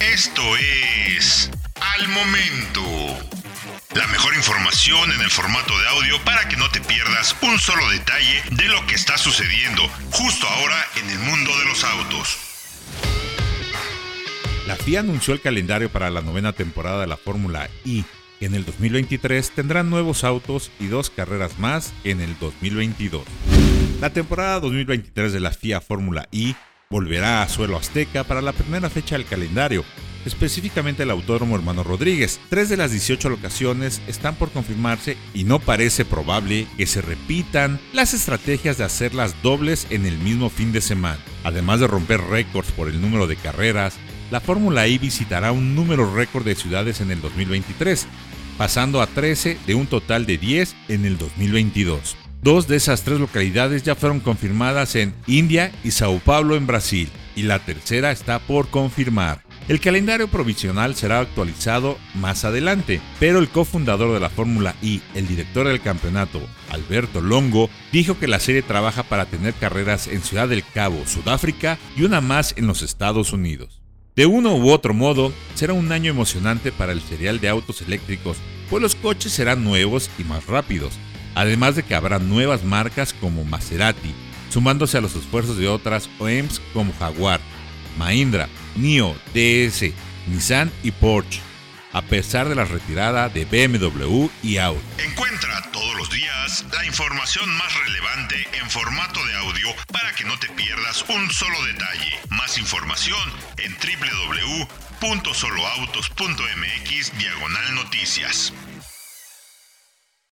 Esto es Al Momento. La mejor información en el formato de audio para que no te pierdas un solo detalle de lo que está sucediendo justo ahora en el mundo de los autos. La FIA anunció el calendario para la novena temporada de la Fórmula I, en el 2023 tendrán nuevos autos y dos carreras más en el 2022. La temporada 2023 de la FIA Fórmula I volverá a suelo azteca para la primera fecha del calendario, específicamente el Autódromo Hermano Rodríguez. Tres de las 18 locaciones están por confirmarse y no parece probable que se repitan las estrategias de hacerlas dobles en el mismo fin de semana. Además de romper récords por el número de carreras, la Fórmula I visitará un número récord de ciudades en el 2023, pasando a 13 de un total de 10 en el 2022. Dos de esas tres localidades ya fueron confirmadas en India y Sao Paulo en Brasil, y la tercera está por confirmar. El calendario provisional será actualizado más adelante, pero el cofundador de la Fórmula I, el director del campeonato, Alberto Longo, dijo que la serie trabaja para tener carreras en Ciudad del Cabo, Sudáfrica, y una más en los Estados Unidos. De uno u otro modo, será un año emocionante para el serial de autos eléctricos, pues los coches serán nuevos y más rápidos, además de que habrá nuevas marcas como Maserati, sumándose a los esfuerzos de otras OEMs como Jaguar, Mahindra, NIO, DS, Nissan y Porsche, a pesar de la retirada de BMW y Audi. Encuentra todos los días la información más relevante en formato de audio para que no te pierdas un solo detalle. Más información en www.soloautos.mx diagonal noticias.